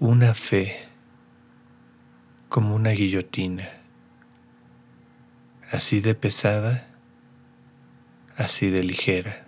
Una fe como una guillotina, así de pesada, así de ligera.